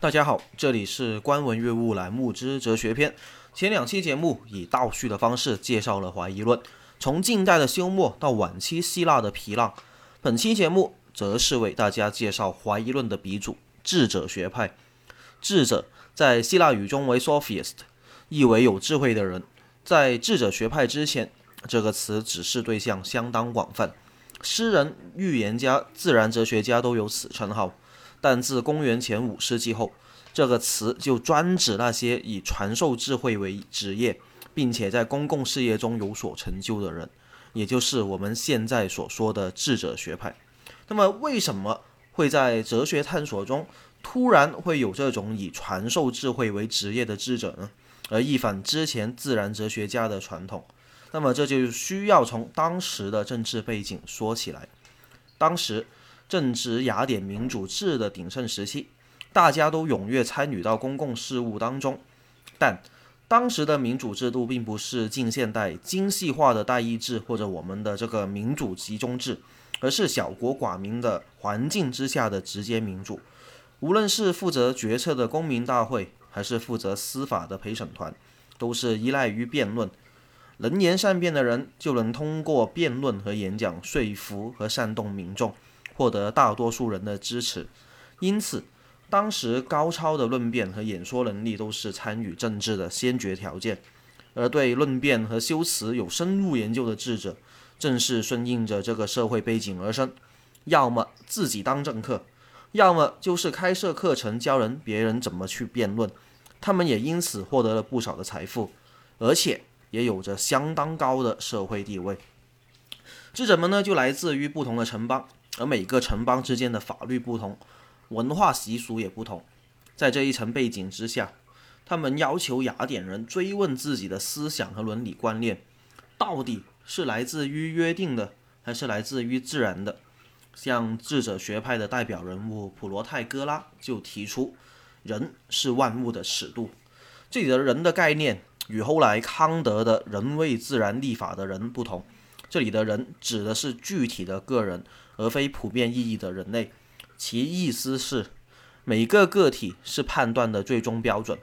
大家好，这里是观文阅物栏目之哲学篇。前两期节目以倒叙的方式介绍了怀疑论，从近代的休谟到晚期希腊的皮浪。本期节目则是为大家介绍怀疑论的鼻祖智者学派。智者在希腊语中为 sophist，意为有智慧的人。在智者学派之前，这个词指示对象相当广泛，诗人、预言家、自然哲学家都有此称号。但自公元前五世纪后，这个词就专指那些以传授智慧为职业，并且在公共事业中有所成就的人，也就是我们现在所说的智者学派。那么，为什么会在哲学探索中突然会有这种以传授智慧为职业的智者呢？而一反之前自然哲学家的传统？那么，这就需要从当时的政治背景说起来。当时。正值雅典民主制的鼎盛时期，大家都踊跃参与到公共事务当中。但当时的民主制度并不是近现代精细化的代议制或者我们的这个民主集中制，而是小国寡民的环境之下的直接民主。无论是负责决策的公民大会，还是负责司法的陪审团，都是依赖于辩论。能言善辩的人就能通过辩论和演讲说服和煽动民众。获得大多数人的支持，因此，当时高超的论辩和演说能力都是参与政治的先决条件。而对论辩和修辞有深入研究的智者，正是顺应着这个社会背景而生，要么自己当政客，要么就是开设课程教人别人怎么去辩论。他们也因此获得了不少的财富，而且也有着相当高的社会地位。智者们呢，就来自于不同的城邦。而每个城邦之间的法律不同，文化习俗也不同，在这一层背景之下，他们要求雅典人追问自己的思想和伦理观念，到底是来自于约定的，还是来自于自然的？像智者学派的代表人物普罗泰戈拉就提出，人是万物的尺度。这里的人的概念与后来康德的人为自然立法的人不同，这里的人指的是具体的个人。而非普遍意义的人类，其意思是每个个体是判断的最终标准。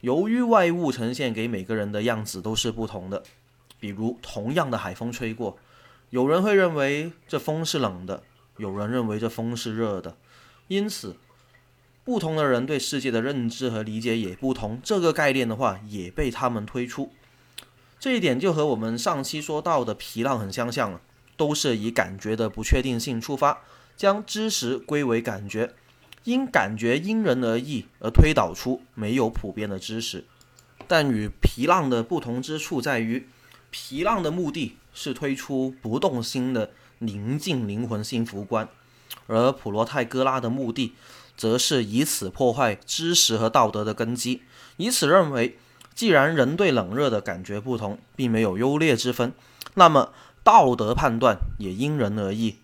由于外物呈现给每个人的样子都是不同的，比如同样的海风吹过，有人会认为这风是冷的，有人认为这风是热的。因此，不同的人对世界的认知和理解也不同。这个概念的话，也被他们推出。这一点就和我们上期说到的皮浪很相像了。都是以感觉的不确定性出发，将知识归为感觉，因感觉因人而异而推导出没有普遍的知识。但与皮浪的不同之处在于，皮浪的目的是推出不动心的宁静灵魂幸福观，而普罗泰戈拉的目的，则是以此破坏知识和道德的根基，以此认为，既然人对冷热的感觉不同，并没有优劣之分，那么。道德判断也因人而异，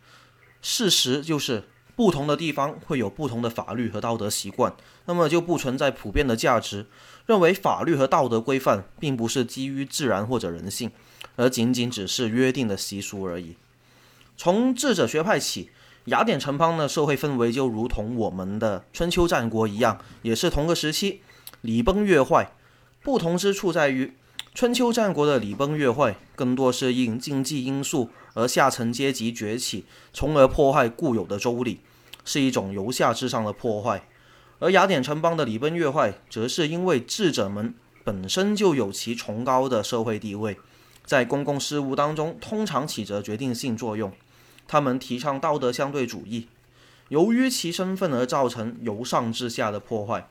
事实就是不同的地方会有不同的法律和道德习惯，那么就不存在普遍的价值。认为法律和道德规范并不是基于自然或者人性，而仅仅只是约定的习俗而已。从智者学派起，雅典城邦的社会氛围就如同我们的春秋战国一样，也是同个时期，礼崩乐坏。不同之处在于。春秋战国的礼崩乐坏，更多是因经济因素而下层阶级崛起，从而破坏固有的周礼，是一种由下至上的破坏；而雅典城邦的礼崩乐坏，则是因为智者们本身就有其崇高的社会地位，在公共事务当中通常起着决定性作用。他们提倡道德相对主义，由于其身份而造成由上至下的破坏，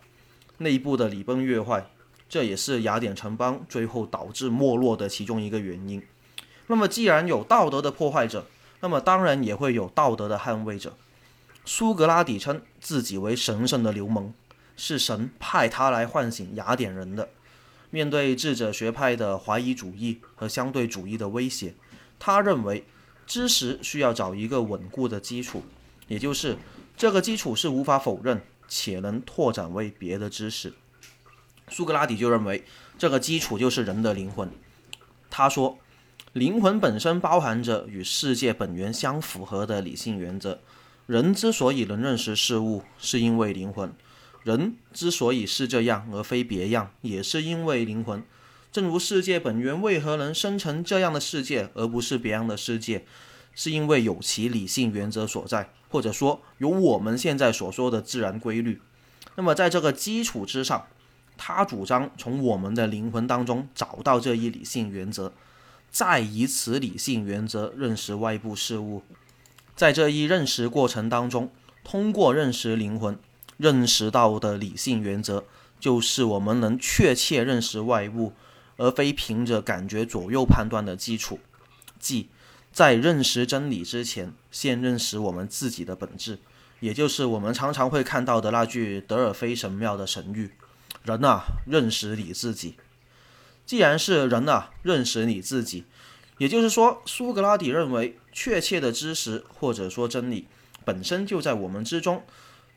内部的礼崩乐坏。这也是雅典城邦最后导致没落的其中一个原因。那么，既然有道德的破坏者，那么当然也会有道德的捍卫者。苏格拉底称自己为神圣的流氓，是神派他来唤醒雅典人的。面对智者学派的怀疑主义和相对主义的威胁，他认为知识需要找一个稳固的基础，也就是这个基础是无法否认且能拓展为别的知识。苏格拉底就认为，这个基础就是人的灵魂。他说，灵魂本身包含着与世界本源相符合的理性原则。人之所以能认识事物，是因为灵魂。人之所以是这样而非别样，也是因为灵魂。正如世界本源为何能生成这样的世界而不是别样的世界，是因为有其理性原则所在，或者说有我们现在所说的自然规律。那么在这个基础之上，他主张从我们的灵魂当中找到这一理性原则，再以此理性原则认识外部事物。在这一认识过程当中，通过认识灵魂。认识到的理性原则，就是我们能确切认识外物，而非凭着感觉左右判断的基础。即在认识真理之前，先认识我们自己的本质，也就是我们常常会看到的那句德尔菲神庙的神谕：“人啊，认识你自己。”既然是人啊，认识你自己，也就是说，苏格拉底认为，确切的知识或者说真理本身就在我们之中。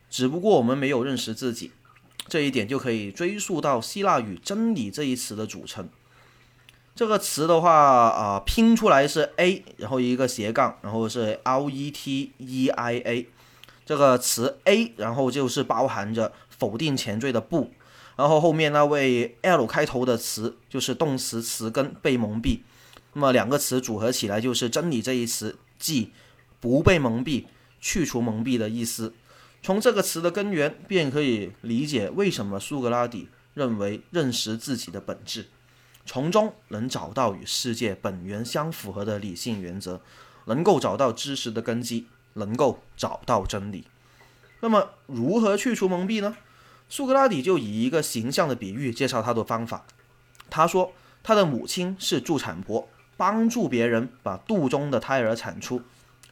只不过我们没有认识自己，这一点就可以追溯到希腊语“真理”这一词的组成。这个词的话，啊，拼出来是 a，然后一个斜杠，然后是 l e t e i a。这个词 a，然后就是包含着否定前缀的不，然后后面那位 l 开头的词就是动词词根被蒙蔽。那么两个词组合起来就是“真理”这一词，即不被蒙蔽、去除蒙蔽的意思。从这个词的根源，便可以理解为什么苏格拉底认为认识自己的本质，从中能找到与世界本源相符合的理性原则，能够找到知识的根基，能够找到真理。那么，如何去除蒙蔽呢？苏格拉底就以一个形象的比喻介绍他的方法。他说，他的母亲是助产婆，帮助别人把肚中的胎儿产出，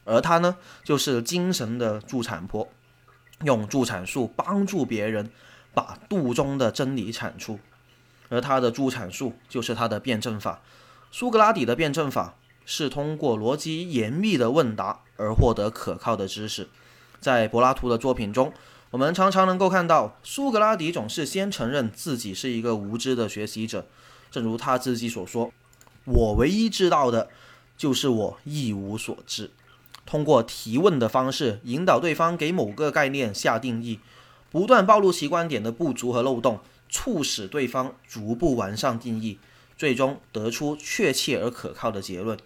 而他呢，就是精神的助产婆。用助产术帮助别人把肚中的真理产出，而他的助产术就是他的辩证法。苏格拉底的辩证法是通过逻辑严密的问答而获得可靠的知识。在柏拉图的作品中，我们常常能够看到苏格拉底总是先承认自己是一个无知的学习者，正如他自己所说：“我唯一知道的就是我一无所知。”通过提问的方式引导对方给某个概念下定义，不断暴露其观点的不足和漏洞，促使对方逐步完善定义，最终得出确切而可靠的结论。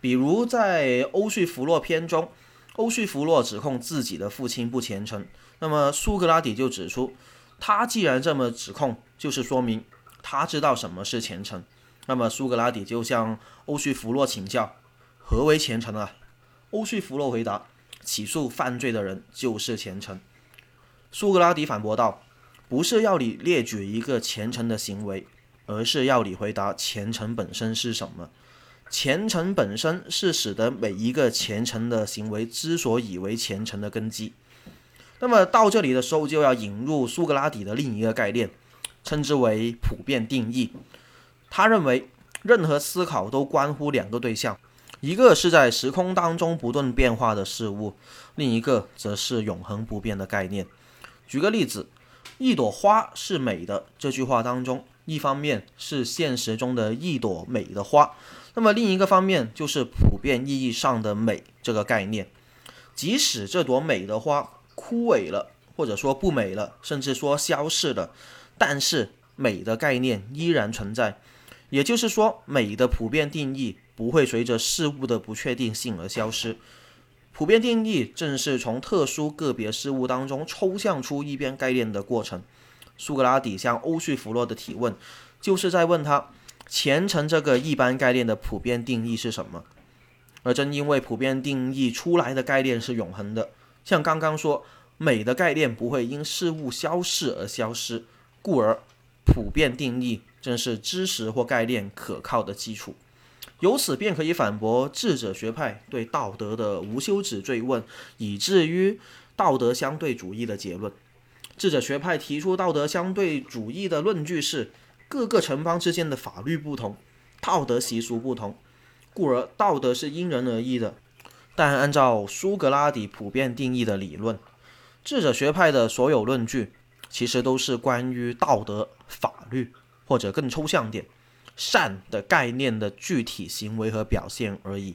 比如在《欧叙弗洛篇》中，欧绪弗洛指控自己的父亲不虔诚，那么苏格拉底就指出，他既然这么指控，就是说明他知道什么是虔诚。那么苏格拉底就向欧绪弗洛请教，何为虔诚啊？欧绪弗洛回答：“起诉犯罪的人就是虔诚。”苏格拉底反驳道：“不是要你列举一个虔诚的行为，而是要你回答虔诚本身是什么。虔诚本身是使得每一个虔诚的行为之所以为虔诚的根基。”那么到这里的时候，就要引入苏格拉底的另一个概念，称之为普遍定义。他认为，任何思考都关乎两个对象。一个是在时空当中不断变化的事物，另一个则是永恒不变的概念。举个例子，“一朵花是美的”这句话当中，一方面是现实中的一朵美的花，那么另一个方面就是普遍意义上的美这个概念。即使这朵美的花枯萎了，或者说不美了，甚至说消逝了，但是美的概念依然存在。也就是说，美的普遍定义。不会随着事物的不确定性而消失。普遍定义正是从特殊个别事物当中抽象出一边概念的过程。苏格拉底向欧绪弗洛的提问，就是在问他虔诚这个一般概念的普遍定义是什么。而正因为普遍定义出来的概念是永恒的，像刚刚说美的概念不会因事物消逝而消失，故而普遍定义正是知识或概念可靠的基础。由此便可以反驳智者学派对道德的无休止追问，以至于道德相对主义的结论。智者学派提出道德相对主义的论据是：各个城邦之间的法律不同，道德习俗不同，故而道德是因人而异的。但按照苏格拉底普遍定义的理论，智者学派的所有论据其实都是关于道德、法律，或者更抽象点。善的概念的具体行为和表现而已。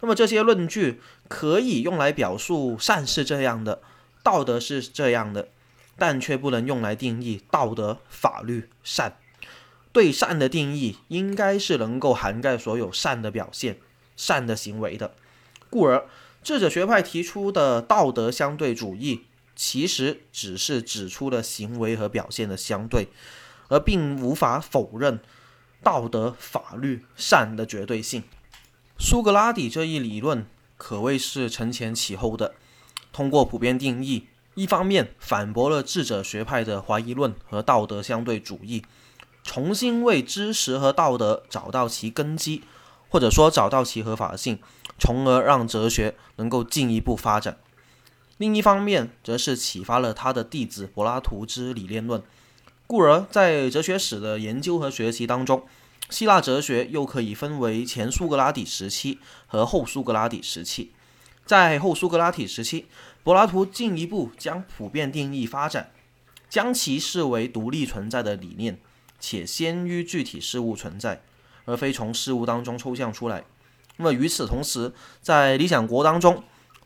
那么这些论据可以用来表述善是这样的，道德是这样的，但却不能用来定义道德、法律、善。对善的定义，应该是能够涵盖所有善的表现、善的行为的。故而，智者学派提出的道德相对主义，其实只是指出了行为和表现的相对，而并无法否认道德、法律、善的绝对性。苏格拉底这一理论可谓是承前启后的，通过普遍定义，一方面反驳了智者学派的怀疑论和道德相对主义，重新为知识和道德找到其根基，或者说找到其合法性。从而让哲学能够进一步发展。另一方面，则是启发了他的弟子柏拉图之理念论。故而，在哲学史的研究和学习当中，希腊哲学又可以分为前苏格拉底时期和后苏格拉底时期。在后苏格拉底时期，柏拉图进一步将普遍定义发展，将其视为独立存在的理念，且先于具体事物存在，而非从事物当中抽象出来。那么与此同时，在《理想国》当中，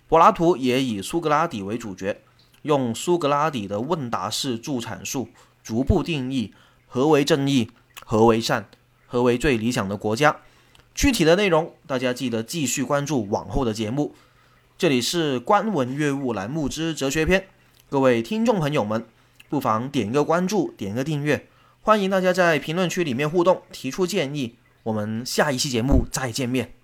柏拉图也以苏格拉底为主角，用苏格拉底的问答式助阐述，逐步定义何为正义、何为善、何为最理想的国家。具体的内容，大家记得继续关注往后的节目。这里是观文阅物栏目之哲学篇，各位听众朋友们，不妨点个关注，点个订阅，欢迎大家在评论区里面互动，提出建议。我们下一期节目再见面。